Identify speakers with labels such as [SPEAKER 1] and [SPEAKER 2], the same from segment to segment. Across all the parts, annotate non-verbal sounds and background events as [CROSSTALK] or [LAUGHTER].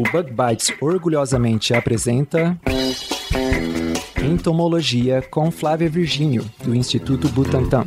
[SPEAKER 1] O Bug Bites orgulhosamente apresenta Entomologia com Flávia Virgínio, do Instituto Butantan.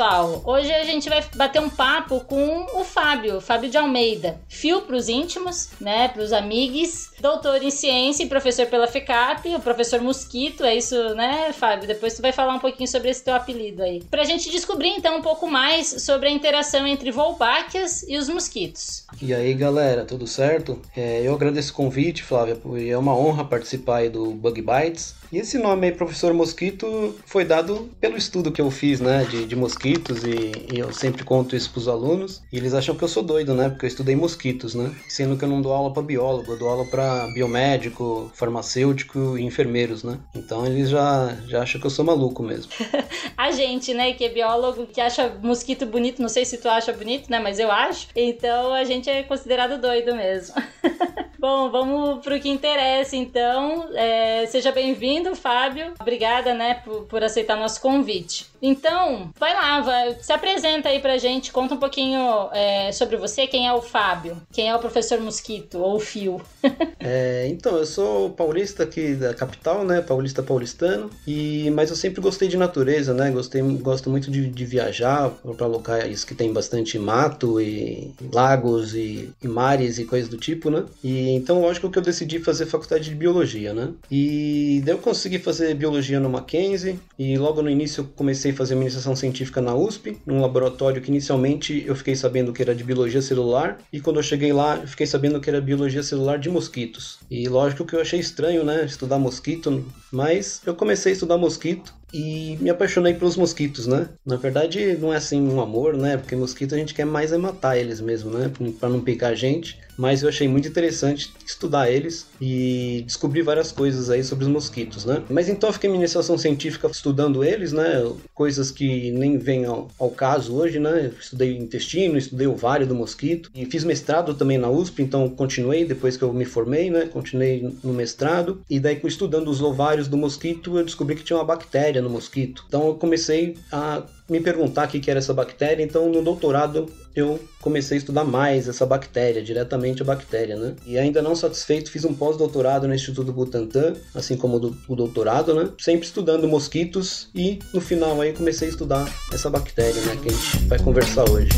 [SPEAKER 2] pessoal, hoje a gente vai bater um papo com o Fábio, Fábio de Almeida. Fio para os íntimos, né, para os amigos, doutor em ciência e professor pela FECAP, o professor Mosquito, é isso, né, Fábio? Depois tu vai falar um pouquinho sobre esse teu apelido aí. Pra gente descobrir então um pouco mais sobre a interação entre Wolbáquias e os mosquitos.
[SPEAKER 3] E aí, galera, tudo certo? É, eu agradeço o convite, Flávia, é uma honra participar aí do Bug Bites. E esse nome aí, professor Mosquito, foi dado pelo estudo que eu fiz, né, de, de mosquitos, e, e, eu sempre conto isso pros alunos, e eles acham que eu sou doido, né, porque eu estudei mosquitos, né, sendo que eu não dou aula para biólogo, eu dou aula para biomédico, farmacêutico e enfermeiros, né, então eles já, já acham que eu sou maluco mesmo. [LAUGHS]
[SPEAKER 2] A gente, né, que é biólogo, que acha mosquito bonito, não sei se tu acha bonito, né, mas eu acho, então a gente é considerado doido mesmo. [LAUGHS] Bom, vamos pro que interessa, então. É, seja bem-vindo, Fábio. Obrigada, né, por, por aceitar nosso convite. Então, vai lá, vai, se apresenta aí pra gente, conta um pouquinho é, sobre você, quem é o Fábio, quem é o professor Mosquito, ou o Fio. [LAUGHS]
[SPEAKER 3] é, então, eu sou paulista aqui da capital, né, paulista paulistano, e, mas eu sempre gostei de natureza, né, gostei, gosto muito de, de viajar para locais que tem bastante mato e lagos e, e mares e coisas do tipo, né, e então, lógico que eu decidi fazer faculdade de biologia, né? E daí eu consegui fazer biologia no Mackenzie e logo no início eu comecei a fazer científica na USP, num laboratório que inicialmente eu fiquei sabendo que era de biologia celular e quando eu cheguei lá eu fiquei sabendo que era biologia celular de mosquitos. E lógico que eu achei estranho, né, estudar mosquito, mas eu comecei a estudar mosquito e me apaixonei pelos mosquitos, né? Na verdade, não é assim um amor, né? Porque mosquito a gente quer mais é matar eles mesmo, né? Para não picar a gente mas eu achei muito interessante estudar eles e descobrir várias coisas aí sobre os mosquitos, né? Mas então eu fiquei em iniciação científica estudando eles, né? Coisas que nem vêm ao, ao caso hoje, né? Eu estudei intestino, estudei ovário do mosquito e fiz mestrado também na USP, então continuei depois que eu me formei, né? Continuei no mestrado e daí estudando os ovários do mosquito eu descobri que tinha uma bactéria no mosquito. Então eu comecei a me perguntar o que era essa bactéria, então no doutorado eu comecei a estudar mais essa bactéria, diretamente a bactéria, né? E ainda não satisfeito, fiz um pós-doutorado no Instituto Butantan, assim como o doutorado, né? Sempre estudando mosquitos e no final aí comecei a estudar essa bactéria, né? Que a gente vai conversar hoje.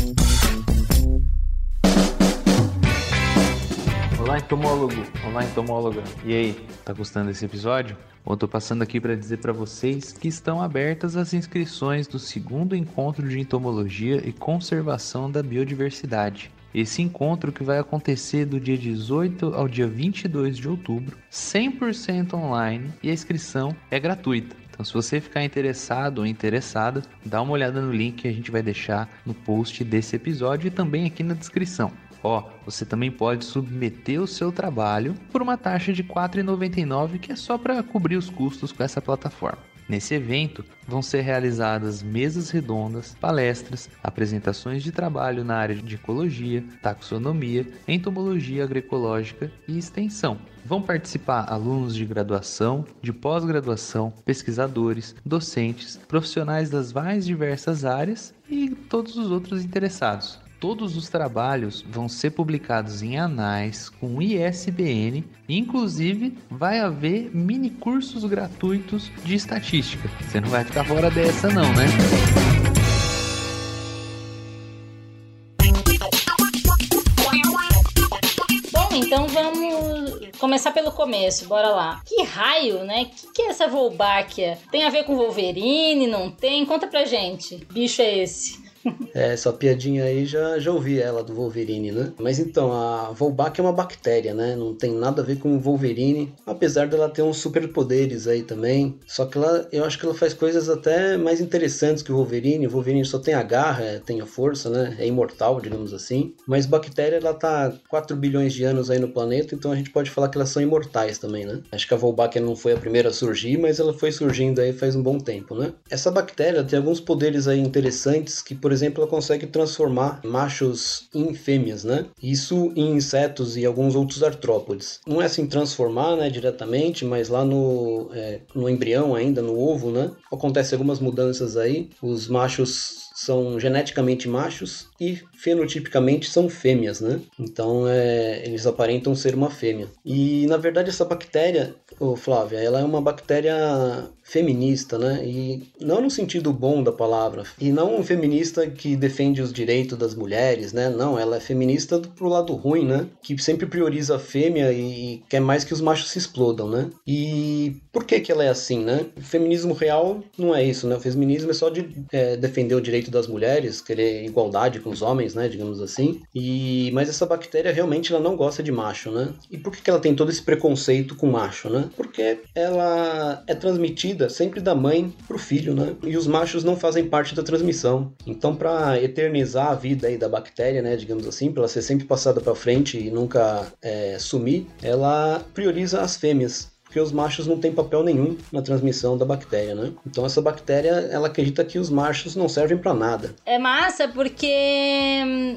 [SPEAKER 4] Olá, entomólogo! Olá, entomóloga! E aí, tá gostando desse episódio? Bom, estou passando aqui para dizer para vocês que estão abertas as inscrições do segundo encontro de entomologia e conservação da biodiversidade. Esse encontro que vai acontecer do dia 18 ao dia 22 de outubro, 100% online e a inscrição é gratuita. Então, se você ficar interessado ou interessada, dá uma olhada no link que a gente vai deixar no post desse episódio e também aqui na descrição. Ó, você também pode submeter o seu trabalho por uma taxa de R$ 4,99 que é só para cobrir os custos com essa plataforma. Nesse evento vão ser realizadas mesas redondas, palestras, apresentações de trabalho na área de ecologia, taxonomia, entomologia agroecológica e extensão. Vão participar alunos de graduação, de pós-graduação, pesquisadores, docentes, profissionais das mais diversas áreas e todos os outros interessados. Todos os trabalhos vão ser publicados em anais com ISBN, inclusive vai haver mini cursos gratuitos de estatística. Você não vai ficar fora dessa não, né?
[SPEAKER 2] Bom, então vamos começar pelo começo, bora lá. Que raio, né? Que que é essa Wolbachia? Tem a ver com Wolverine? Não tem? Conta pra gente. Bicho é esse? [LAUGHS]
[SPEAKER 3] É, essa piadinha aí já, já ouvi ela do Wolverine, né? Mas então, a Volbach é uma bactéria, né? Não tem nada a ver com o Wolverine, apesar dela ter uns superpoderes aí também. Só que ela, eu acho que ela faz coisas até mais interessantes que o Wolverine. O Wolverine só tem a garra, tem a força, né? É imortal, digamos assim. Mas bactéria, ela tá 4 bilhões de anos aí no planeta, então a gente pode falar que elas são imortais também, né? Acho que a Volbach não foi a primeira a surgir, mas ela foi surgindo aí faz um bom tempo, né? Essa bactéria tem alguns poderes aí interessantes que, por exemplo, ela consegue transformar machos em fêmeas, né? Isso em insetos e alguns outros artrópodes. Não é assim transformar, né, diretamente, mas lá no, é, no embrião ainda, no ovo, né? Acontece algumas mudanças aí. Os machos são geneticamente machos e fenotipicamente são fêmeas, né? Então é, eles aparentam ser uma fêmea. E na verdade essa bactéria, oh, Flávia, ela é uma bactéria feminista, né? E não no sentido bom da palavra. E não um feminista que defende os direitos das mulheres, né? Não, ela é feminista pro lado ruim, né? Que sempre prioriza a fêmea e, quer mais que os machos se explodam, né? E por que que ela é assim, né? O feminismo real não é isso, né? O feminismo é só de é, defender o direito das mulheres, querer igualdade com os homens, né? Digamos assim. E mas essa bactéria realmente ela não gosta de macho, né? E por que que ela tem todo esse preconceito com macho, né? Porque ela é transmitida sempre da mãe pro filho, né? E os machos não fazem parte da transmissão. Então, para eternizar a vida aí da bactéria, né, digamos assim, para ela ser sempre passada para frente e nunca é, sumir, ela prioriza as fêmeas porque os machos não têm papel nenhum na transmissão da bactéria, né? Então essa bactéria, ela acredita que os machos não servem para nada.
[SPEAKER 2] É massa porque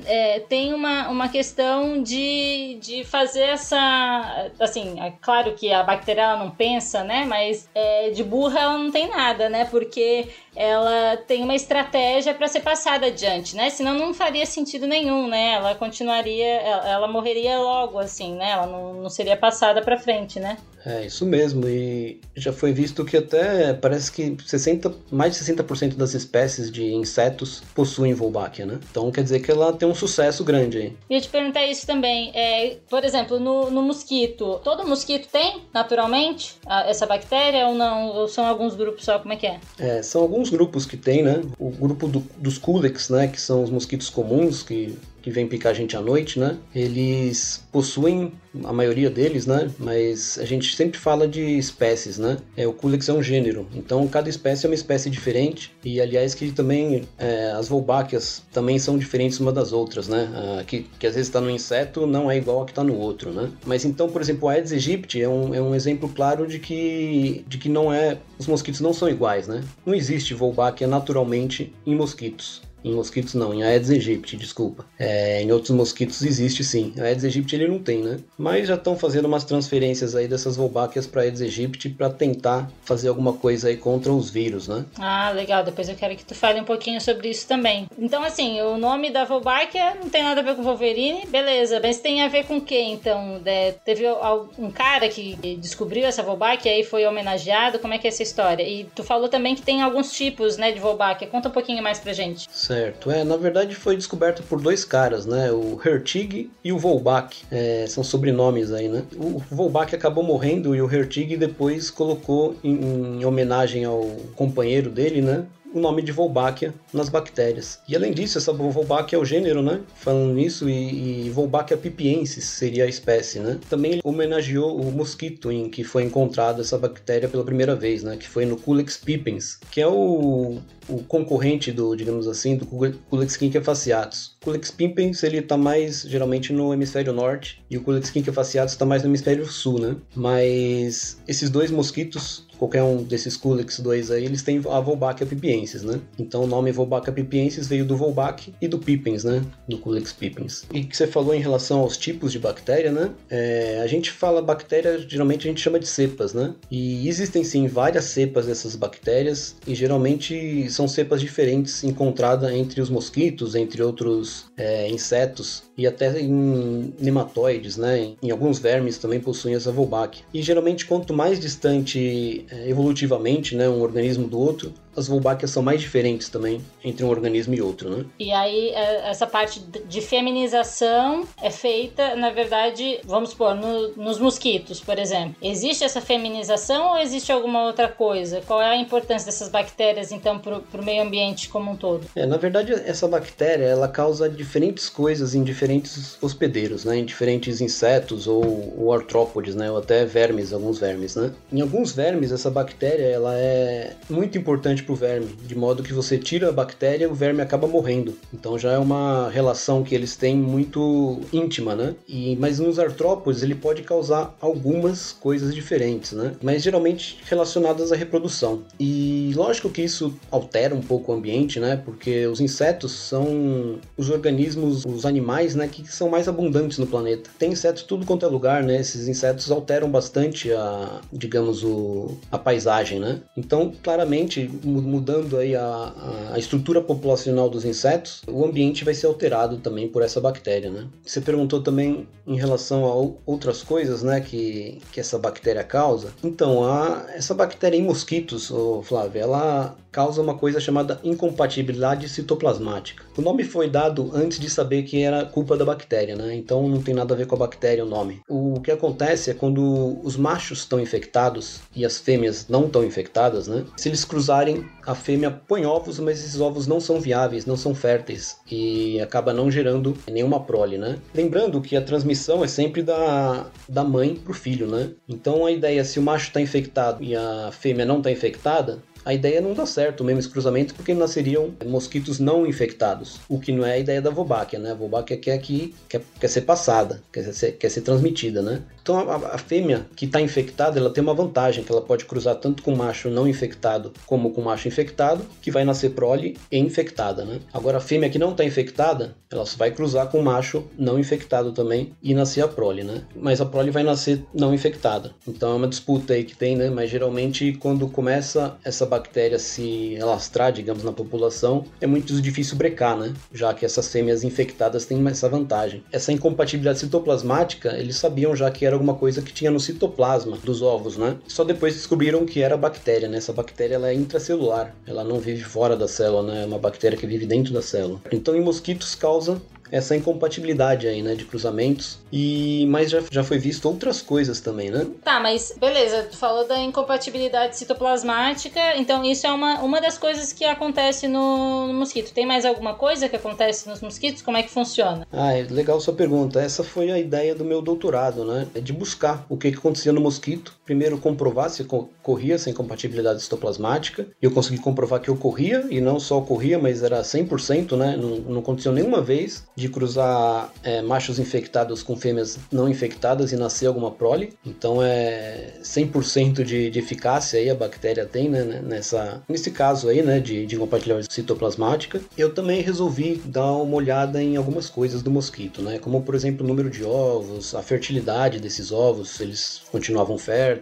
[SPEAKER 2] é, tem uma, uma questão de, de fazer essa... Assim, é claro que a bactéria ela não pensa, né? Mas é, de burra ela não tem nada, né? Porque ela tem uma estratégia para ser passada adiante, né? Senão não faria sentido nenhum, né? Ela continuaria, ela, ela morreria logo, assim, né? Ela não, não seria passada para frente, né?
[SPEAKER 3] É, isso mesmo. E já foi visto que até parece que 60, mais de 60% das espécies de insetos possuem Wolbachia, né? Então quer dizer que ela tem um sucesso grande aí.
[SPEAKER 2] Ia te perguntar isso também. É, por exemplo, no, no mosquito, todo mosquito tem, naturalmente, a, essa bactéria ou não? Ou são alguns grupos só? Como é que é?
[SPEAKER 3] É, são alguns grupos que tem, né? O grupo do, dos Culex, né? Que são os mosquitos comuns que que vem picar a gente à noite, né? Eles possuem a maioria deles, né? Mas a gente sempre fala de espécies, né? É, o Culex é um gênero, então cada espécie é uma espécie diferente e aliás que também é, as Wolbáquias também são diferentes uma das outras, né? Ah, que, que às vezes está no inseto não é igual a que está no outro, né? Mas então, por exemplo, a Aedes aegypti é um, é um exemplo claro de que, de que não é os mosquitos não são iguais, né? Não existe Wolbachia naturalmente em mosquitos. Em mosquitos não, em Aedes aegypti, desculpa. É, em outros mosquitos existe sim. A Aedes aegypti ele não tem, né? Mas já estão fazendo umas transferências aí dessas Wolbáquias para Aedes aegypti para tentar fazer alguma coisa aí contra os vírus, né?
[SPEAKER 2] Ah, legal. Depois eu quero que tu fale um pouquinho sobre isso também. Então, assim, o nome da Wolbachia não tem nada a ver com Wolverine, beleza. Mas tem a ver com o quê, então? É, teve um cara que descobriu essa Wolbachia e foi homenageado. Como é que é essa história? E tu falou também que tem alguns tipos, né, de Wolbachia. Conta um pouquinho mais pra gente.
[SPEAKER 3] Certo. Certo, é, na verdade foi descoberto por dois caras, né? O Hertig e o Volbach. É, são sobrenomes aí, né? O Volbach acabou morrendo e o Hertig depois colocou em, em homenagem ao companheiro dele, né? O nome de Wolbachia nas bactérias. E além disso, essa Wolbachia é o gênero, né? Falando nisso, e, e Wolbachia pipiensis seria a espécie, né? Também homenageou o mosquito em que foi encontrado essa bactéria pela primeira vez, né? Que foi no Culex pipiens, que é o, o concorrente do, digamos assim, do Culex quinquefaciatus. O Culex pipiens, ele tá mais geralmente no hemisfério norte e o Culex quinquefaciatus está mais no hemisfério sul, né? Mas esses dois mosquitos qualquer um desses Culex 2 aí, eles têm a Wolbachia pipiensis, né? Então o nome Wolbachia pipiensis veio do Wolbach e do Pipens, né? Do Culex pipens. E que você falou em relação aos tipos de bactéria, né? É, a gente fala bactéria, geralmente a gente chama de cepas, né? E existem sim várias cepas dessas bactérias e geralmente são cepas diferentes encontradas entre os mosquitos, entre outros é, insetos e até em nematóides, né? Em alguns vermes também possuem essa Wolbachia. E geralmente quanto mais distante evolutivamente, né, um organismo do outro, as Wolbáquias são mais diferentes também entre um organismo e outro, né?
[SPEAKER 2] E aí, é, essa parte de feminização é feita, na verdade, vamos supor, no, nos mosquitos, por exemplo. Existe essa feminização ou existe alguma outra coisa? Qual é a importância dessas bactérias, então, para o meio ambiente como um todo?
[SPEAKER 3] É, na verdade, essa bactéria, ela causa diferentes coisas em diferentes hospedeiros, né? Em diferentes insetos ou, ou artrópodes, né? Ou até vermes, alguns vermes, né? Em alguns vermes, essa bactéria ela é muito importante para o verme, de modo que você tira a bactéria, o verme acaba morrendo. Então já é uma relação que eles têm muito íntima, né? E mas nos artrópodes ele pode causar algumas coisas diferentes, né? Mas geralmente relacionadas à reprodução. E lógico que isso altera um pouco o ambiente, né? Porque os insetos são os organismos, os animais, né, que são mais abundantes no planeta. Tem insetos tudo quanto é lugar, né? Esses insetos alteram bastante a, digamos, o, a paisagem, né? Então, claramente, mudando aí a, a estrutura populacional dos insetos, o ambiente vai ser alterado também por essa bactéria, né? Você perguntou também em relação a outras coisas, né, que, que essa bactéria causa. Então, a, essa bactéria em mosquitos, oh, Flávia, ela causa uma coisa chamada incompatibilidade citoplasmática. O nome foi dado antes de saber que era culpa da bactéria, né? Então não tem nada a ver com a bactéria o nome. O que acontece é quando os machos estão infectados e as fêmeas não estão infectadas, né? Se eles cruzarem, a fêmea põe ovos, mas esses ovos não são viáveis, não são férteis e acaba não gerando nenhuma prole, né? Lembrando que a transmissão é sempre da, da mãe pro filho, né? Então a ideia se o macho está infectado e a fêmea não está infectada, a ideia não dá certo mesmo esse cruzamento porque nasceriam mosquitos não infectados, o que não é a ideia da Wolbachia, né? A Wolbachia quer, que, quer, quer ser passada, quer ser, quer ser transmitida, né? Então a, fêmea que está infectada, ela tem uma vantagem, que ela pode cruzar tanto com macho não infectado como com macho infectado, que vai nascer prole e infectada, né? Agora a fêmea que não está infectada, ela vai cruzar com macho não infectado também e nascer a prole, né? Mas a prole vai nascer não infectada. Então é uma disputa aí que tem, né? Mas geralmente quando começa essa bactéria se alastrar, digamos, na população, é muito difícil brecar, né? Já que essas fêmeas infectadas têm essa vantagem. Essa incompatibilidade citoplasmática, eles sabiam já que era alguma coisa que tinha no citoplasma dos ovos, né? Só depois descobriram que era bactéria, né? Essa bactéria ela é intracelular, ela não vive fora da célula, né? É uma bactéria que vive dentro da célula. Então, em mosquitos causa essa incompatibilidade aí, né, de cruzamentos. E mas já, já foi visto outras coisas também, né?
[SPEAKER 2] Tá, mas beleza, tu falou da incompatibilidade citoplasmática, então isso é uma, uma das coisas que acontece no, no mosquito. Tem mais alguma coisa que acontece nos mosquitos? Como é que funciona?
[SPEAKER 3] Ah, é legal sua pergunta. Essa foi a ideia do meu doutorado, né? É de buscar o que, que acontecia no mosquito. Primeiro comprovar se ocorria essa incompatibilidade citoplasmática. Eu consegui comprovar que ocorria, e não só ocorria, mas era 100%, né? Não, não aconteceu nenhuma vez de cruzar é, machos infectados com fêmeas não infectadas e nascer alguma prole. Então é 100% de, de eficácia aí a bactéria tem né, né, nessa, nesse caso aí, né, de, de incompatibilidade citoplasmática. Eu também resolvi dar uma olhada em algumas coisas do mosquito, né, como por exemplo o número de ovos, a fertilidade desses ovos, se eles continuavam férteis,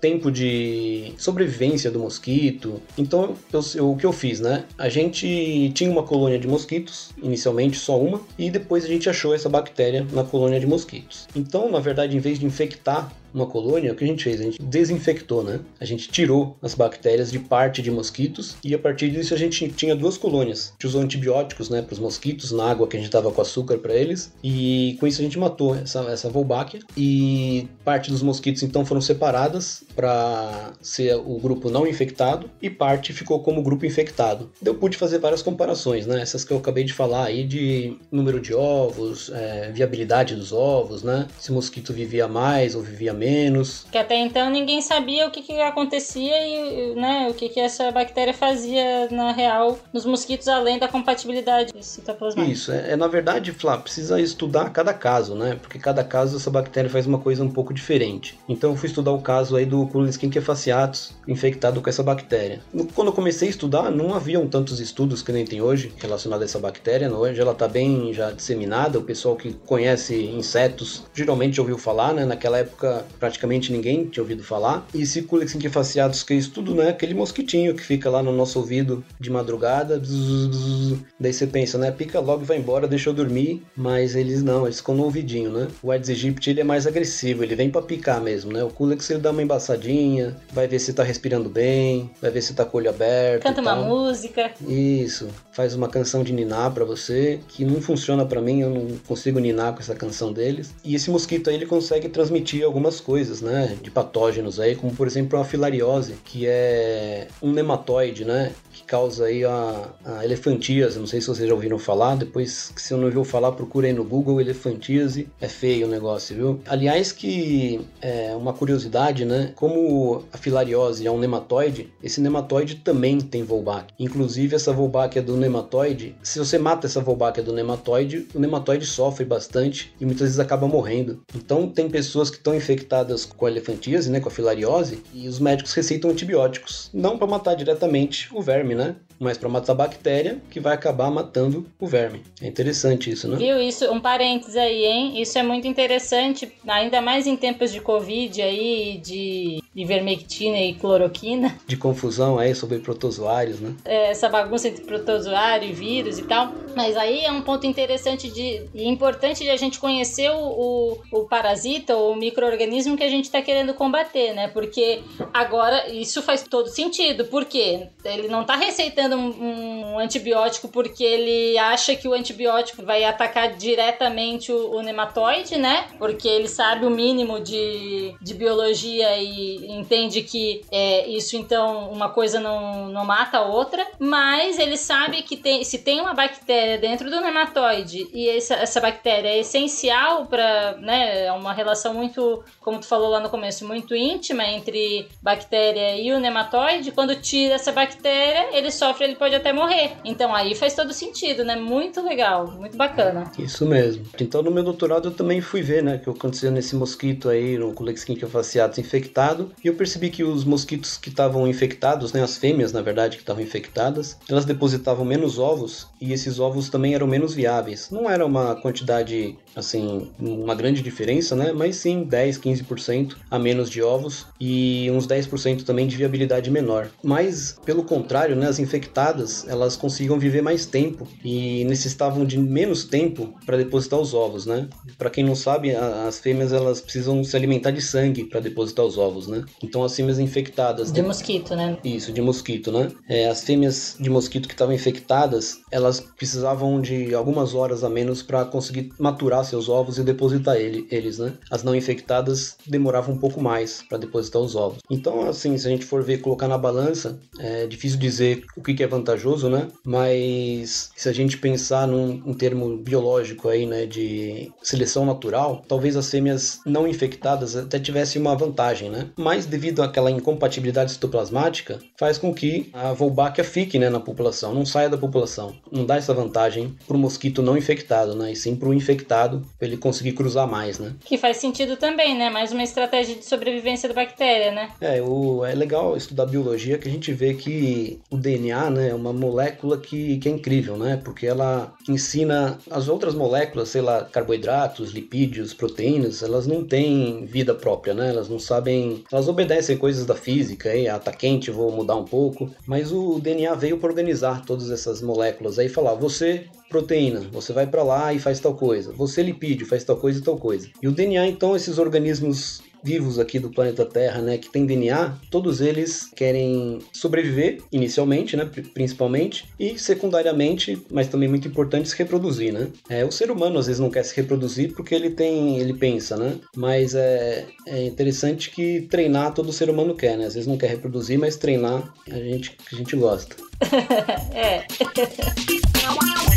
[SPEAKER 3] tempo de sobrevivência do mosquito. Então eu, eu, o que eu fiz, né, a gente tinha uma colônia de mosquitos, inicialmente só uma, e depois a gente achou essa bactéria na colônia de mosquitos. Então, na verdade, em vez de infectar uma colônia, o que a gente fez? A gente desinfectou, né? A gente tirou as bactérias de parte de mosquitos e a partir disso a gente tinha duas colônias. A gente usou antibióticos, né, para os mosquitos na água que a gente dava com açúcar para eles e com isso a gente matou essa essa Wolbachia e parte dos mosquitos então foram separadas para ser o grupo não infectado e parte ficou como grupo infectado. Eu pude fazer várias comparações, né? Essas que eu acabei de falar aí de número de ovos, é, viabilidade dos ovos, né? Se o mosquito vivia mais ou vivia menos.
[SPEAKER 2] Que até então ninguém sabia o que, que acontecia e né, o que, que essa bactéria fazia na real nos mosquitos, além da compatibilidade citoplasmática.
[SPEAKER 3] Isso, é, é na verdade, Flá, precisa estudar cada caso, né? Porque cada caso essa bactéria faz uma coisa um pouco diferente. Então eu fui estudar o caso aí do Clostridium fasciatus infectado com essa bactéria. Quando eu comecei a estudar, não haviam tantos estudos que nem tem hoje relacionados a essa bactéria. Hoje ela está bem já disseminada, o pessoal que conhece insetos geralmente ouviu falar, né? Naquela época praticamente ninguém tinha ouvido falar. E esse Culex inquifaciatus, que é isso tudo, né? Aquele mosquitinho que fica lá no nosso ouvido de madrugada. Bzz, bzz, daí você pensa, né? Pica logo e vai embora, deixa eu dormir. Mas eles não, eles ficam no ouvidinho, né? O Aedes aegypti, ele é mais agressivo, ele vem para picar mesmo, né? O Culex, ele dá uma embaçadinha, vai ver se tá respirando bem, vai ver se tá com o olho aberto.
[SPEAKER 2] Canta uma música.
[SPEAKER 3] Isso, faz uma canção de ninar para você, que não funciona para mim, eu não consigo ninar com essa canção deles. E esse mosquito aí, ele consegue transmitir algumas coisas, né, de patógenos aí, como por exemplo a filariose, que é um nematóide, né, causa aí a, a elefantíase, não sei se vocês já ouviram falar, depois se não ouviu falar, procura aí no Google, elefantíase, é feio o negócio, viu? Aliás que é uma curiosidade, né, como a filariose é um nematóide, esse nematóide também tem Wolbach. Inclusive essa Wolbach é do nematóide, se você mata essa Wolbach do nematóide, o nematóide sofre bastante e muitas vezes acaba morrendo. Então tem pessoas que estão infectadas com a elefantíase, né, com a filariose, e os médicos receitam antibióticos, não para matar diretamente o verme, né? Hoşçakalın. Mas para matar a bactéria que vai acabar matando o verme. É interessante isso, né?
[SPEAKER 2] Viu isso? Um parênteses aí, hein? Isso é muito interessante, ainda mais em tempos de Covid aí, de ivermectina e cloroquina.
[SPEAKER 3] De confusão aí sobre protozoários, né?
[SPEAKER 2] É, essa bagunça entre protozoário e vírus e tal. Mas aí é um ponto interessante de, e importante de a gente conhecer o, o, o parasita ou o microorganismo que a gente está querendo combater, né? Porque agora isso faz todo sentido. Porque ele não está receitando um, um, antibiótico porque ele acha que o antibiótico vai atacar diretamente o, o nematóide, né? Porque ele sabe o mínimo de, de biologia e entende que é, isso então uma coisa não, não mata a outra. Mas ele sabe que tem, se tem uma bactéria dentro do nematóide e essa, essa bactéria é essencial para, né, é uma relação muito, como tu falou lá no começo, muito íntima entre bactéria e o nematóide. Quando tira essa bactéria, ele sofre, ele pode até morrer. Então aí faz todo sentido, né? Muito legal, muito bacana.
[SPEAKER 3] Isso mesmo. Então no meu doutorado eu também fui ver, né, o que aconteceu nesse mosquito aí, no Culexquinquia fasciatus infectado, e eu percebi que os mosquitos que estavam infectados, né, as fêmeas, na verdade, que estavam infectadas, elas depositavam menos ovos e esses ovos também eram menos viáveis. Não era uma quantidade, assim, uma grande diferença, né? Mas sim 10, 15% a menos de ovos e uns 10% também de viabilidade menor. Mas, pelo contrário, né, as infectadas, elas conseguiam viver mais tempo e necessitavam de menos tempo para depositar os ovos, né? Para quem não sabe, as fêmeas elas precisam se alimentar de sangue para depositar os ovos, né? Então as fêmeas infectadas
[SPEAKER 2] de mosquito, né?
[SPEAKER 3] Isso, de mosquito, né? É, as fêmeas de mosquito que estavam infectadas, elas precisavam de algumas horas a menos para conseguir maturar seus ovos e depositar ele, eles, né? As não infectadas demoravam um pouco mais para depositar os ovos. Então, assim, se a gente for ver, colocar na balança, é difícil dizer o que, que é vantajoso, né? Mas se a gente pensar num, um termo biológico aí, né, de seleção natural, talvez as fêmeas não infectadas até tivessem uma vantagem, né? Mas devido àquela incompatibilidade citoplasmática, faz com que a Wolbachia fique, né, na população, não saia da população. Não dá essa vantagem para o mosquito não infectado, né? E sim para o infectado, para ele conseguir cruzar mais, né?
[SPEAKER 2] Que faz sentido também, né? Mais uma estratégia de sobrevivência da bactéria, né?
[SPEAKER 3] É, o, é legal estudar biologia que a gente vê que o DNA, né, é uma molécula que, que é incrível, né? Porque ela ensina as outras moléculas, sei lá, carboidratos, lipídios, proteínas, elas não têm vida própria, né? Elas não sabem, elas obedecem coisas da física, aí, ah, tá quente, vou mudar um pouco, mas o DNA veio para organizar todas essas moléculas aí, falar, você proteína, você vai para lá e faz tal coisa. Você lipídio, faz tal coisa e tal coisa. E o DNA, então, esses organismos vivos aqui do planeta Terra, né, que tem DNA, todos eles querem sobreviver inicialmente, né, principalmente, e secundariamente, mas também muito importante, se reproduzir, né? É, o ser humano às vezes não quer se reproduzir porque ele tem, ele pensa, né? Mas é, é interessante que treinar todo ser humano quer, né? Às vezes não quer reproduzir, mas treinar a gente, a gente gosta. [LAUGHS]
[SPEAKER 2] é.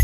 [SPEAKER 2] [LAUGHS]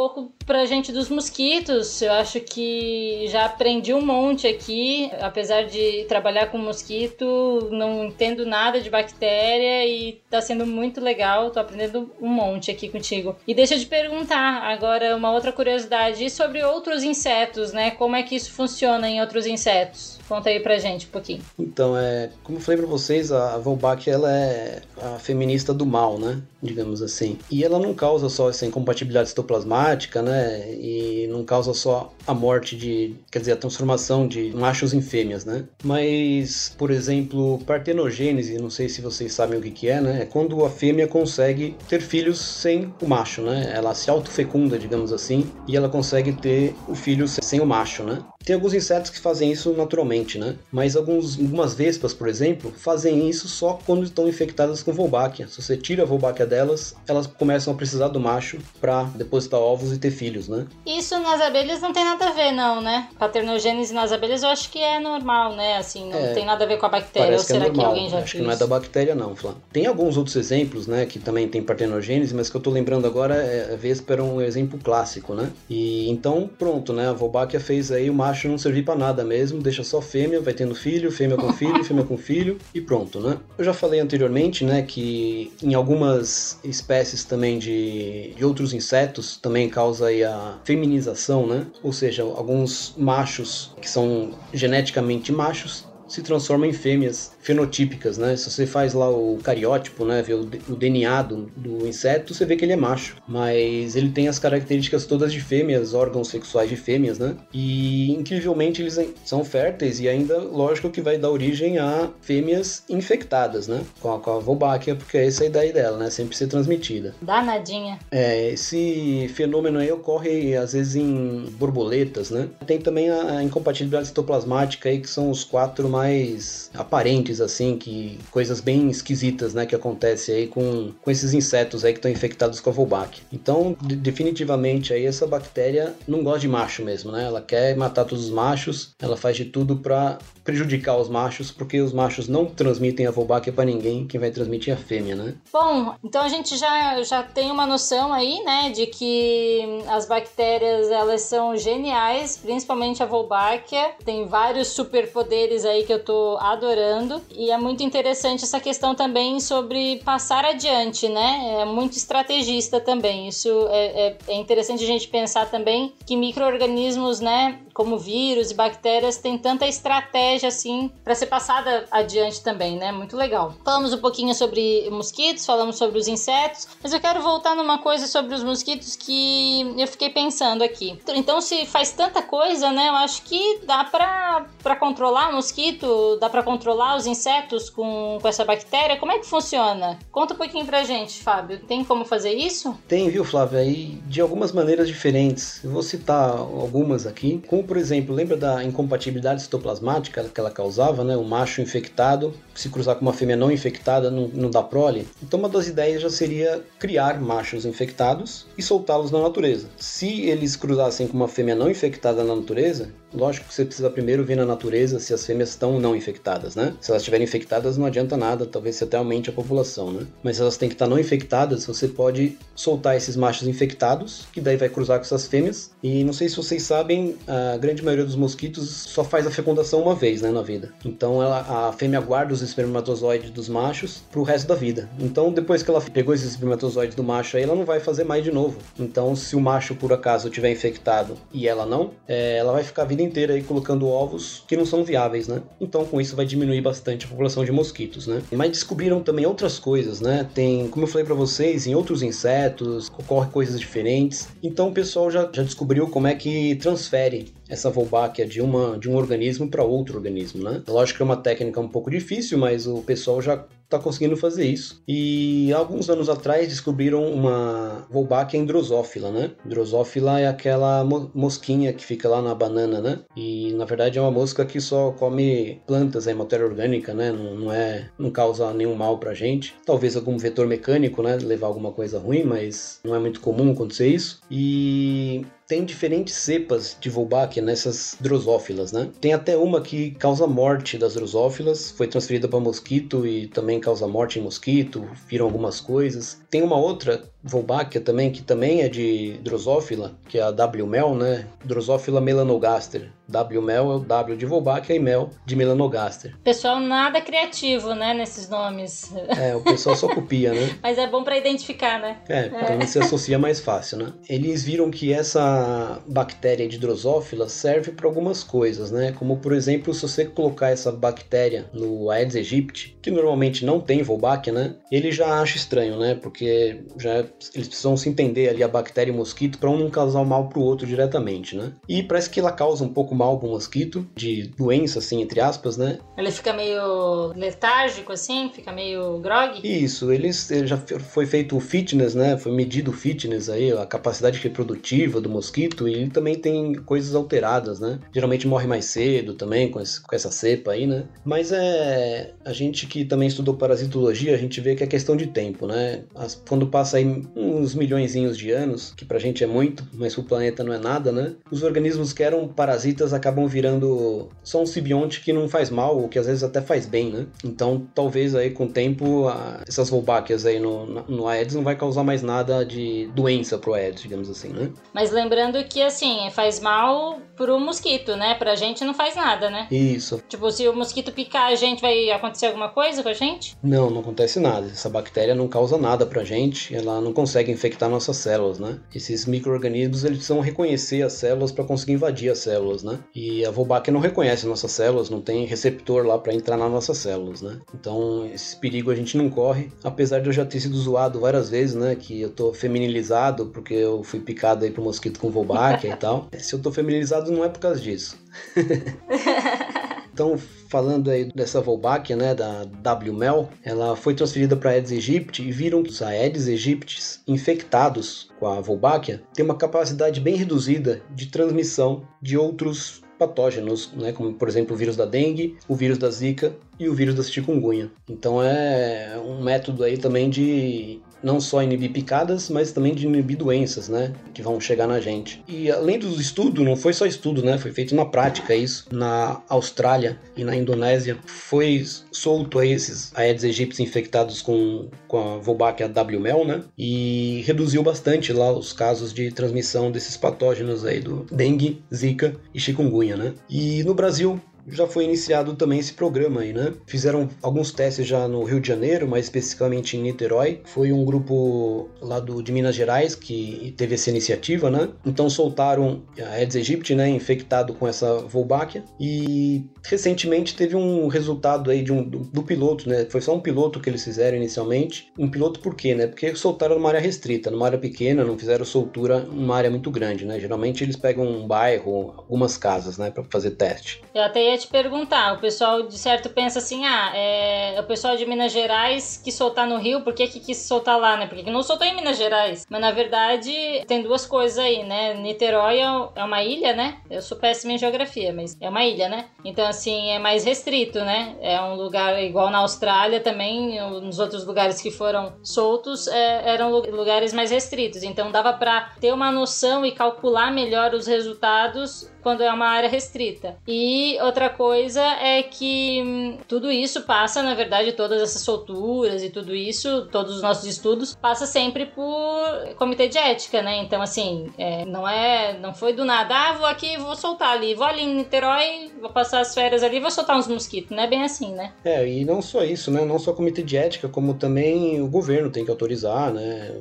[SPEAKER 2] pouco pra gente dos mosquitos. Eu acho que já aprendi um monte aqui. Apesar de trabalhar com mosquito, não entendo nada de bactéria e tá sendo muito legal. Tô aprendendo um monte aqui contigo. E deixa te perguntar agora uma outra curiosidade e sobre outros insetos, né? Como é que isso funciona em outros insetos? Conta aí pra gente um pouquinho.
[SPEAKER 3] Então, é, como eu falei pra vocês, a Volbach ela é a feminista do mal, né? Digamos assim. E ela não causa só essa incompatibilidade citoplasmática citoplasmática, né? E não causa só a morte de, quer dizer, a transformação de machos em fêmeas, né? Mas, por exemplo, partenogênese, não sei se vocês sabem o que, que é, né? É quando a fêmea consegue ter filhos sem o macho, né? Ela se autofecunda, digamos assim, e ela consegue ter o filho sem o macho, né? Tem alguns insetos que fazem isso naturalmente, né? Mas alguns, algumas vespas, por exemplo, fazem isso só quando estão infectadas com Wolbachia. Se você tira a Wolbachia delas, elas começam a precisar do macho para depositar ovos e ter filhos, né?
[SPEAKER 2] Isso nas abelhas não tem nada a ver, não, né? Paternogênese nas abelhas eu acho que é normal, né? Assim, não é, tem nada a ver com a bactéria. Ou será que, é que alguém já
[SPEAKER 3] Acho que não é da bactéria, não, Flá. Tem alguns outros exemplos, né, que também tem paternogênese, mas que eu tô lembrando agora é a Vespa era um exemplo clássico, né? E então, pronto, né? A Wolbachia fez aí o macho macho não servir para nada mesmo, deixa só fêmea, vai tendo filho, fêmea com filho, [LAUGHS] fêmea com filho e pronto, né? Eu já falei anteriormente, né, que em algumas espécies também de, de outros insetos também causa aí a feminização, né? Ou seja, alguns machos que são geneticamente machos se transformam em fêmeas fenotípicas, né? Se você faz lá o cariótipo, né, vê o, o DNA do, do, inseto, você vê que ele é macho, mas ele tem as características todas de fêmeas, órgãos sexuais de fêmeas, né? E incrivelmente eles são férteis e ainda, lógico que vai dar origem a fêmeas infectadas, né? Com a, com a Wolbachia, porque essa é a ideia dela, né? Sempre ser transmitida.
[SPEAKER 2] Danadinha.
[SPEAKER 3] É, esse fenômeno aí ocorre às vezes em borboletas, né? Tem também a, a incompatibilidade citoplasmática aí, que são os quatro mais aparentes assim, que coisas bem esquisitas, né, que acontece aí com, com esses insetos aí que estão infectados com a Wolbachia. Então, de, definitivamente aí essa bactéria não gosta de macho mesmo, né? Ela quer matar todos os machos, ela faz de tudo para prejudicar os machos, porque os machos não transmitem a Wolbachia para ninguém, quem vai transmitir é a fêmea, né?
[SPEAKER 2] Bom, então a gente já, já tem uma noção aí, né, de que as bactérias, elas são geniais, principalmente a Wolbachia, tem vários superpoderes aí que eu tô adorando, e é muito interessante essa questão também sobre passar adiante, né, é muito estrategista também, isso é, é, é interessante a gente pensar também que micro-organismos, né, como vírus e bactérias têm tanta estratégia assim para ser passada adiante também, né? Muito legal. Falamos um pouquinho sobre mosquitos, falamos sobre os insetos, mas eu quero voltar numa coisa sobre os mosquitos que eu fiquei pensando aqui. Então, se faz tanta coisa, né? Eu acho que dá para controlar o mosquito, dá para controlar os insetos com, com essa bactéria. Como é que funciona? Conta um pouquinho pra gente, Fábio. Tem como fazer isso?
[SPEAKER 3] Tem, viu, Flávia? De algumas maneiras diferentes. Eu vou citar algumas aqui. Como por exemplo, lembra da incompatibilidade citoplasmática que ela causava, né? O macho infectado se cruzar com uma fêmea não infectada não, não dá prole. Então uma das ideias já seria criar machos infectados e soltá-los na natureza. Se eles cruzassem com uma fêmea não infectada na natureza, lógico que você precisa primeiro ver na natureza se as fêmeas estão não infectadas, né? Se elas estiverem infectadas não adianta nada, talvez você até aumente a população, né? Mas se elas têm que estar não infectadas, você pode soltar esses machos infectados, que daí vai cruzar com essas fêmeas. E não sei se vocês sabem, a grande maioria dos mosquitos só faz a fecundação uma vez, né, na vida. Então ela, a fêmea guarda os espermatozoides dos machos pro resto da vida. Então depois que ela pegou esses espermatozoides do macho aí, ela não vai fazer mais de novo. Então se o macho por acaso tiver infectado e ela não, é, ela vai ficar a vida inteira aí colocando ovos que não são viáveis, né? Então com isso vai diminuir bastante a população de mosquitos, né? Mas descobriram também outras coisas, né? Tem, como eu falei para vocês, em outros insetos ocorrem coisas diferentes. Então o pessoal já, já descobriu como é que transfere essa Wolbachia de, uma, de um organismo para outro organismo, né? Lógico que é uma técnica um pouco difícil, mas o pessoal já está conseguindo fazer isso. E alguns anos atrás descobriram uma Wolbachia drosófila, né? Drosófila é aquela mosquinha que fica lá na banana, né? E na verdade é uma mosca que só come plantas, é matéria orgânica, né? Não, não é, não causa nenhum mal pra gente. Talvez algum vetor mecânico, né? Levar alguma coisa ruim, mas não é muito comum acontecer isso. E tem diferentes cepas de Wolbachia nessas drosófilas, né? Tem até uma que causa morte das drosófilas, foi transferida para mosquito e também causa morte em mosquito, viram algumas coisas. Tem uma outra Wolbachia também, que também é de drosófila, que é a W-mel, né? Drosófila melanogaster. W-mel é o W de Wolbachia e mel de melanogaster.
[SPEAKER 2] Pessoal nada criativo, né, nesses nomes.
[SPEAKER 3] É, o pessoal só copia, né? [LAUGHS]
[SPEAKER 2] Mas é bom para identificar, né?
[SPEAKER 3] É, então é. se associa mais fácil, né? Eles viram que essa bactéria de drosófila serve para algumas coisas, né? Como, por exemplo, se você colocar essa bactéria no Aedes aegypti, que normalmente não tem Wolbachia, né? Ele já acha estranho, né? Porque já Eles precisam se entender ali a bactéria e o mosquito para um não causar mal para o outro diretamente, né? E parece que ela causa um pouco mal para o mosquito, de doença, assim, entre aspas, né?
[SPEAKER 2] Ele fica meio letárgico, assim, fica meio grog?
[SPEAKER 3] Isso, eles ele já foi feito o fitness, né? Foi medido o fitness aí, a capacidade reprodutiva do mosquito, e ele também tem coisas alteradas, né? Geralmente morre mais cedo também com, esse, com essa cepa aí, né? Mas é. A gente que também estudou parasitologia, a gente vê que é questão de tempo, né? As, quando passa aí uns milhõeszinhos de anos, que pra gente é muito, mas pro planeta não é nada, né? Os organismos que eram parasitas acabam virando só um simbionte que não faz mal, ou que às vezes até faz bem, né? Então talvez aí com o tempo a, essas Wolbachia aí no, no Aedes não vai causar mais nada de doença pro Aedes, digamos assim, né?
[SPEAKER 2] Mas lembrando que assim, faz mal pro mosquito, né? Pra gente não faz nada, né?
[SPEAKER 3] Isso.
[SPEAKER 2] Tipo, se o mosquito picar a gente, vai acontecer alguma coisa com a gente?
[SPEAKER 3] Não, não acontece nada. Essa bactéria não causa nada pra gente, ela não consegue infectar nossas células, né? Esses micro-organismos, eles precisam reconhecer as células para conseguir invadir as células, né? E a Wolbachia não reconhece nossas células, não tem receptor lá para entrar nas nossas células, né? Então, esse perigo a gente não corre, apesar de eu já ter sido zoado várias vezes, né? Que eu tô feminilizado porque eu fui picado aí pro mosquito com Wolbachia e [LAUGHS] tal. Se eu tô feminilizado não é por causa disso. [LAUGHS] então, falando aí dessa Wolbachia, né, da WMEL, ela foi transferida para Aedes aegypti e viram que os Aedes aegypti infectados com a Wolbachia têm uma capacidade bem reduzida de transmissão de outros patógenos, né, como por exemplo o vírus da dengue, o vírus da zika e o vírus da chikungunya. Então é um método aí também de não só inibir picadas, mas também de inibir doenças, né, que vão chegar na gente. E além do estudo, não foi só estudo, né, foi feito na prática isso. Na Austrália e na Indonésia foi solto aí esses Aedes aegypti infectados com, com a Wolbachia WMEL, né, e reduziu bastante lá os casos de transmissão desses patógenos aí do dengue, zika e chikungunya, né. E no Brasil já foi iniciado também esse programa aí, né? Fizeram alguns testes já no Rio de Janeiro, mais especificamente em Niterói. Foi um grupo lá do, de Minas Gerais que teve essa iniciativa, né? Então soltaram a Aedes aegypti, né, infectado com essa Wolbachia e recentemente teve um resultado aí de um, do, do, piloto, né? Foi só um piloto que eles fizeram inicialmente. Um piloto por quê, né? Porque soltaram numa área restrita, numa área pequena, não fizeram soltura numa área muito grande, né? Geralmente eles pegam um bairro, algumas casas, né, para fazer teste.
[SPEAKER 2] Eu até ia te perguntar, o pessoal de certo pensa assim, ah, é o pessoal de Minas Gerais que soltar no Rio, por que que quis soltar lá, né? Porque que não soltou em Minas Gerais? Mas na verdade tem duas coisas aí, né? Niterói é, é uma ilha, né? Eu sou péssima em geografia, mas é uma ilha, né? Então assim, é mais restrito, né? É um lugar igual na Austrália também, nos outros lugares que foram soltos, é, eram lugares mais restritos. Então dava para ter uma noção e calcular melhor os resultados quando é uma área restrita. E outra coisa é que hum, tudo isso passa, na verdade, todas essas solturas e tudo isso, todos os nossos estudos, passa sempre por comitê de ética, né? Então, assim, é, não é, não foi do nada, ah, vou aqui, vou soltar ali, vou ali em Niterói, vou passar as férias ali, vou soltar uns mosquitos, não é bem assim, né?
[SPEAKER 3] É, e não só isso, né? Não só comitê de ética, como também o governo tem que autorizar, né?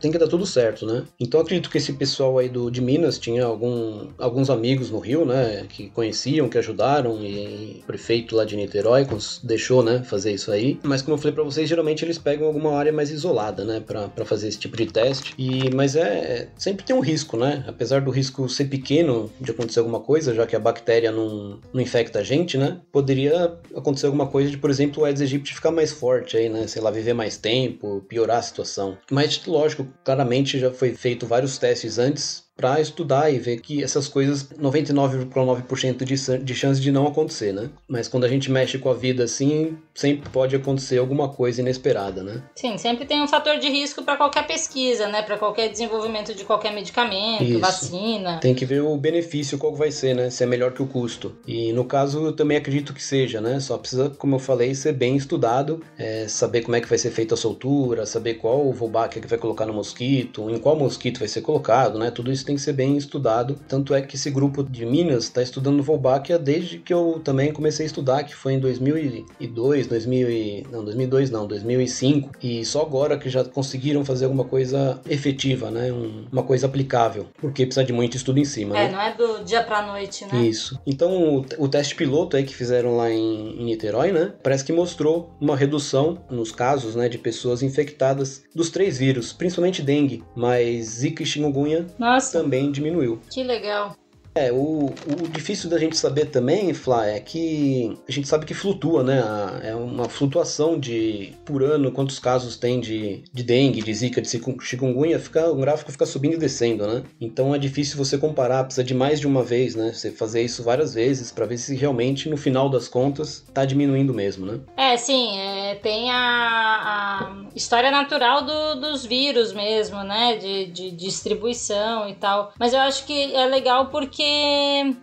[SPEAKER 3] Tem que dar tudo certo, né? Então, acredito que esse pessoal aí do, de Minas tinha algum, alguns amigos no Rio, né? Que conheciam, que ajudaram, e o prefeito lá de Niterói deixou, né? Fazer isso aí. Mas, como eu falei para vocês, geralmente eles pegam alguma área mais isolada, né? Para fazer esse tipo de teste. E, mas é. Sempre tem um risco, né? Apesar do risco ser pequeno de acontecer alguma coisa, já que a bactéria não, não infecta a gente, né? Poderia acontecer alguma coisa de, por exemplo, o Aedes aegypti ficar mais forte aí, né? Sei lá, viver mais tempo, piorar a situação. Mas, lógico, claramente já foi feito vários testes antes para estudar e ver que essas coisas 99,9% de, de chance de não acontecer, né? Mas quando a gente mexe com a vida assim, sempre pode acontecer alguma coisa inesperada, né?
[SPEAKER 2] Sim, sempre tem um fator de risco para qualquer pesquisa, né? Para qualquer desenvolvimento de qualquer medicamento, Isso. vacina.
[SPEAKER 3] Tem que ver o benefício qual vai ser, né? Se é melhor que o custo. E no caso, eu também acredito que seja, né? Só precisa, como eu falei, ser bem estudado, é, saber como é que vai ser feita a soltura, saber qual o Wolbachia que vai colocar no mosquito, em qual mosquito vai ser colocado, né? Tudo isso tem que ser bem estudado. Tanto é que esse grupo de Minas está estudando Wolbachia desde que eu também comecei a estudar, que foi em 2002, 2000 e... não, 2002 não, 2005. E só agora que já conseguiram fazer alguma coisa efetiva, né? Um, uma coisa aplicável, porque precisa de muito estudo em cima.
[SPEAKER 2] É,
[SPEAKER 3] né?
[SPEAKER 2] não é do dia pra noite, né?
[SPEAKER 3] Isso. Então, o, o teste piloto aí que fizeram lá em, em Niterói, né? Parece que mostrou uma redução nos casos, né, de pessoas infectadas dos três vírus, principalmente dengue, mas Zika e chikungunya
[SPEAKER 2] Nossa,
[SPEAKER 3] também diminuiu.
[SPEAKER 2] que legal.
[SPEAKER 3] É, o, o difícil da gente saber também, Flá, é que a gente sabe que flutua, né? É uma flutuação de por ano, quantos casos tem de, de dengue, de zika, de chiku- chikungunya, fica, o gráfico fica subindo e descendo, né? Então é difícil você comparar, precisa de mais de uma vez, né? Você fazer isso várias vezes para ver se realmente, no final das contas, tá diminuindo mesmo, né?
[SPEAKER 2] É, sim, é, tem a, a história natural do- dos vírus mesmo, né? De, de distribuição e tal. Mas eu acho que é legal porque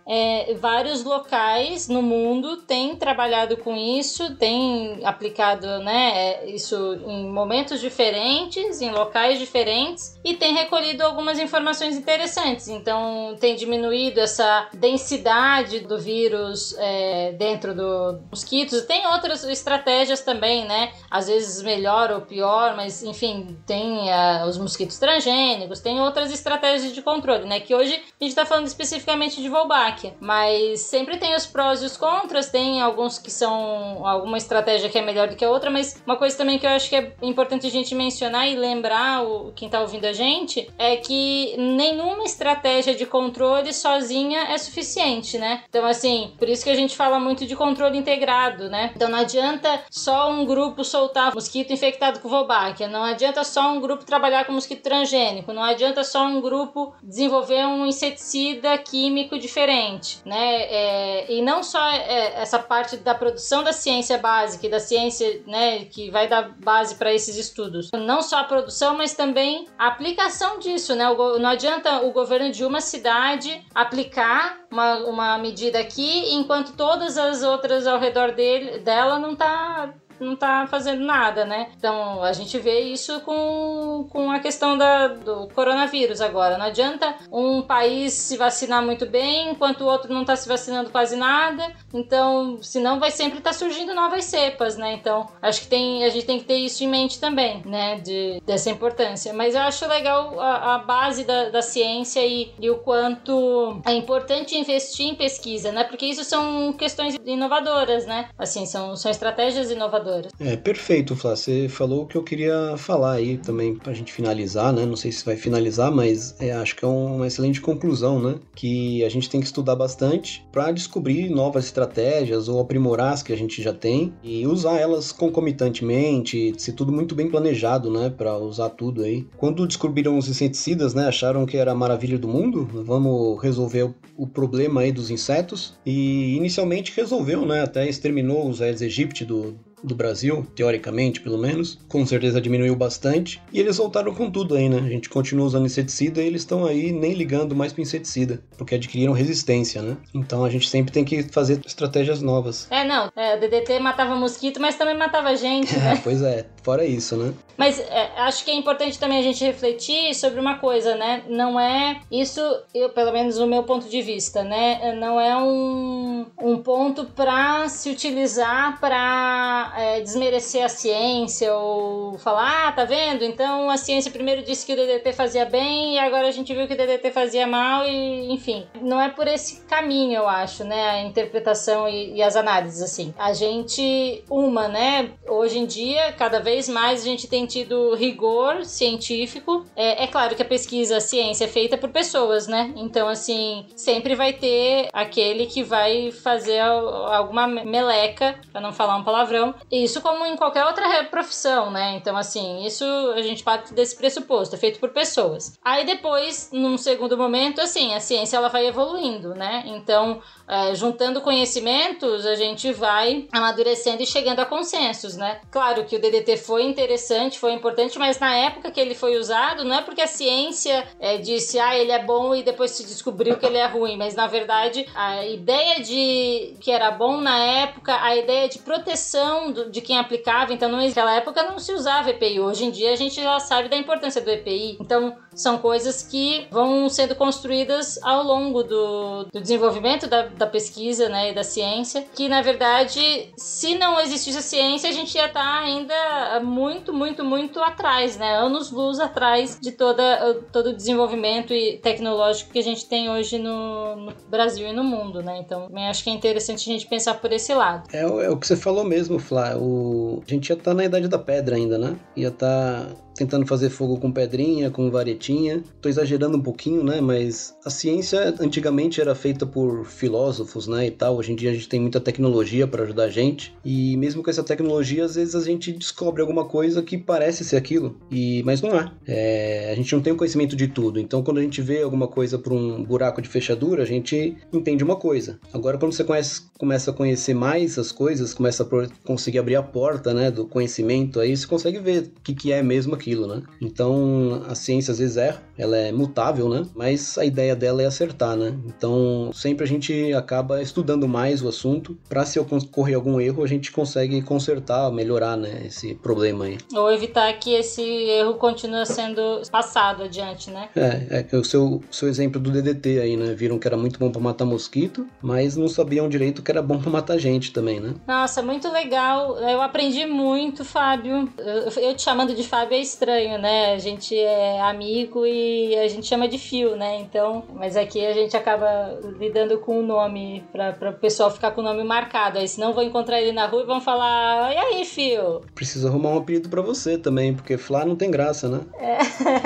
[SPEAKER 2] é, vários locais no mundo têm trabalhado com isso, têm aplicado né, é, isso em momentos diferentes, em locais diferentes, e tem recolhido algumas informações interessantes. Então, tem diminuído essa densidade do vírus é, dentro do mosquitos. Tem outras estratégias também, né? Às vezes melhor ou pior, mas enfim, tem ah, os mosquitos transgênicos, tem outras estratégias de controle, né? Que hoje a gente está falando especificamente de Wolbachia, mas sempre tem os prós e os contras, tem alguns que são alguma estratégia que é melhor do que a outra, mas uma coisa também que eu acho que é importante a gente mencionar e lembrar o, quem tá ouvindo a gente é que nenhuma estratégia de controle sozinha é suficiente, né? Então, assim, por isso que a gente fala muito de controle integrado, né? Então não adianta só um grupo soltar mosquito infectado com Wolbachia, não adianta só um grupo trabalhar com mosquito transgênico, não adianta só um grupo desenvolver um inseticida químico diferente, né? É, e não só é, essa parte da produção da ciência básica da ciência, né, que vai dar base para esses estudos. Não só a produção, mas também a aplicação disso, né? O não adianta o governo de uma cidade aplicar uma, uma medida aqui, enquanto todas as outras ao redor dele, dela não tá não tá fazendo nada, né? Então a gente vê isso com, com a questão da, do coronavírus agora. Não adianta um país se vacinar muito bem, enquanto o outro não tá se vacinando quase nada. Então, senão vai sempre estar surgindo novas cepas, né? Então, acho que tem, a gente tem que ter isso em mente também, né? De, dessa importância. Mas eu acho legal a, a base da, da ciência e, e o quanto é importante investir em pesquisa, né? Porque isso são questões inovadoras, né? Assim, são, são estratégias inovadoras.
[SPEAKER 3] É, perfeito, Flá. Você falou o que eu queria falar aí também pra gente finalizar, né? Não sei se vai finalizar, mas é, acho que é uma excelente conclusão, né? Que a gente tem que estudar bastante para descobrir novas estratégias ou aprimorar as que a gente já tem e usar elas concomitantemente, ser tudo muito bem planejado, né? Para usar tudo aí. Quando descobriram os inseticidas, né? Acharam que era a maravilha do mundo, vamos resolver o, o problema aí dos insetos e inicialmente resolveu, né? Até exterminou os Aedes aegypti do, do Brasil, teoricamente pelo menos, com certeza diminuiu bastante. E eles voltaram com tudo aí, né? A gente continua usando inseticida e eles estão aí nem ligando mais para inseticida, porque adquiriram resistência, né? Então a gente sempre tem que fazer estratégias novas.
[SPEAKER 2] É, não, é, o DDT matava mosquito, mas também matava gente,
[SPEAKER 3] É, [LAUGHS]
[SPEAKER 2] né?
[SPEAKER 3] pois é, fora isso, né?
[SPEAKER 2] Mas é, acho que é importante também a gente refletir sobre uma coisa, né? Não é isso, eu, pelo menos no meu ponto de vista, né? Não é um, um ponto para se utilizar para é, desmerecer a ciência ou falar, ah, tá vendo? Então a ciência primeiro disse que o DDT fazia bem e agora a gente viu que o DDT fazia mal e, enfim, não é por esse caminho, eu acho, né? A interpretação e, e as análises, assim. A gente, uma, né? Hoje em dia, cada vez mais a gente tem tido rigor científico. É, é claro que a pesquisa, a ciência é feita por pessoas, né? Então, assim, sempre vai ter aquele que vai fazer al- alguma meleca, pra não falar um palavrão. Isso como em qualquer outra profissão, né? Então, assim, isso a gente parte desse pressuposto, é feito por pessoas. Aí depois, num segundo momento, assim, a ciência ela vai evoluindo, né? Então, é, juntando conhecimentos, a gente vai amadurecendo e chegando a consensos, né? Claro que o DDT foi interessante, foi importante, mas na época que ele foi usado, não é porque a ciência é, disse, ah, ele é bom e depois se descobriu que ele é ruim, mas na verdade a ideia de que era bom na época, a ideia de proteção do- de quem aplicava, então naquela época não se usava EPI. Hoje em dia a gente já sabe da importância do EPI. Então são coisas que vão sendo construídas ao longo do, do desenvolvimento da, da, pesquisa né, e da ciência, que na verdade, se não existisse a ciência, a gente ia estar tá ainda muito, muito, muito atrás, né? Anos luz atrás de toda, todo o desenvolvimento tecnológico que a gente tem hoje no, no Brasil e no mundo, né? Então, acho que é interessante a gente pensar por esse lado.
[SPEAKER 3] É, é o que você falou mesmo, Flá. O... A gente ia estar tá na idade da pedra ainda, né? Ia estar tá tentando fazer fogo com pedrinha, com varetinha. Tô exagerando um pouquinho, né? Mas a ciência antigamente era feita por filósofos, né? E tal. Hoje em dia a gente tem muita tecnologia para ajudar a gente. E mesmo com essa tecnologia, às vezes a gente descobre alguma coisa que parece ser aquilo, e mas não é. é a gente não tem o conhecimento de tudo. Então, quando a gente vê alguma coisa por um buraco de fechadura, a gente entende uma coisa. Agora, quando você conhece, começa a conhecer mais as coisas, começa a conseguir abrir a porta, né? Do conhecimento, aí você consegue ver o que, que é mesmo aquilo, né? Então, a ciência às vezes erra, ela é mutável, né? Mas a ideia dela é acertar, né? Então, sempre a gente acaba estudando mais o assunto para se ocorrer algum erro, a gente consegue consertar, melhorar, né, esse problema aí.
[SPEAKER 2] Ou evitar que esse erro continue sendo passado adiante, né?
[SPEAKER 3] É, é o seu, seu exemplo do DDT aí, né? Viram que era muito bom para matar mosquito, mas não sabiam direito que era bom para matar gente também, né?
[SPEAKER 2] Nossa, muito legal. Eu aprendi muito, Fábio. Eu, eu te chamando de Fábio é estranho, né? A gente é amigo e a gente chama de fio, né? Então, mas aqui a gente acaba lidando com o nome para o pessoal ficar com o nome marcado. Aí senão vou encontrar ele na rua e vão falar: "E aí, fio?"
[SPEAKER 3] Precisa arrumar um apelido para você também, porque Flá não tem graça, né?
[SPEAKER 2] É.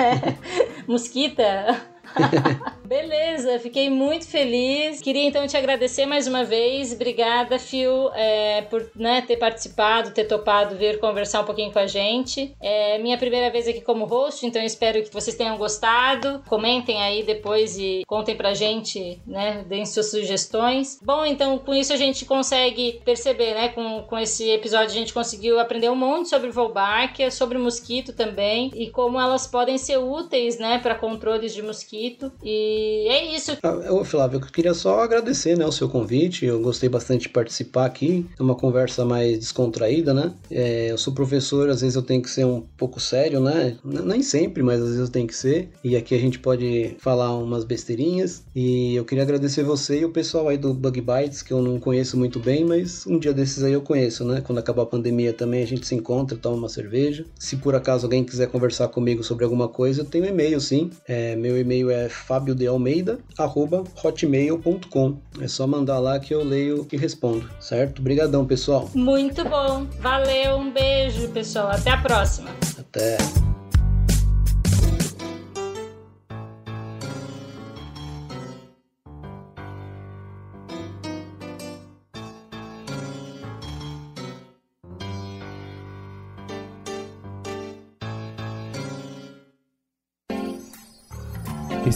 [SPEAKER 2] [LAUGHS] Mosquita. [LAUGHS] Beleza, fiquei muito feliz. Queria então te agradecer mais uma vez. Obrigada, Phil, é, por né, ter participado, ter topado vir conversar um pouquinho com a gente. É minha primeira vez aqui como host, então espero que vocês tenham gostado. Comentem aí depois e contem pra gente, né? Deem suas sugestões. Bom, então com isso a gente consegue perceber, né? Com, com esse episódio a gente conseguiu aprender um monte sobre Volbáquia, sobre mosquito também e como elas podem ser úteis, né, para controles de mosquito mosquito. E é isso.
[SPEAKER 3] Ah, Flávio, eu queria só agradecer né, o seu convite. Eu gostei bastante de participar aqui. É uma conversa mais descontraída, né? É, eu sou professor, às vezes eu tenho que ser um pouco sério, né? Nem sempre, mas às vezes eu tenho que ser. E aqui a gente pode falar umas besteirinhas. E eu queria agradecer você e o pessoal aí do Bug Bites, que eu não conheço muito bem, mas um dia desses aí eu conheço, né? Quando acabar a pandemia também a gente se encontra, toma uma cerveja. Se por acaso alguém quiser conversar comigo sobre alguma coisa, eu tenho um e-mail sim. É, meu e-mail e-mail é fabiodealmeida@hotmail.com. É só mandar lá que eu leio e respondo, certo? Obrigadão, pessoal.
[SPEAKER 2] Muito bom. Valeu, um beijo, pessoal. Até a próxima.
[SPEAKER 3] Até.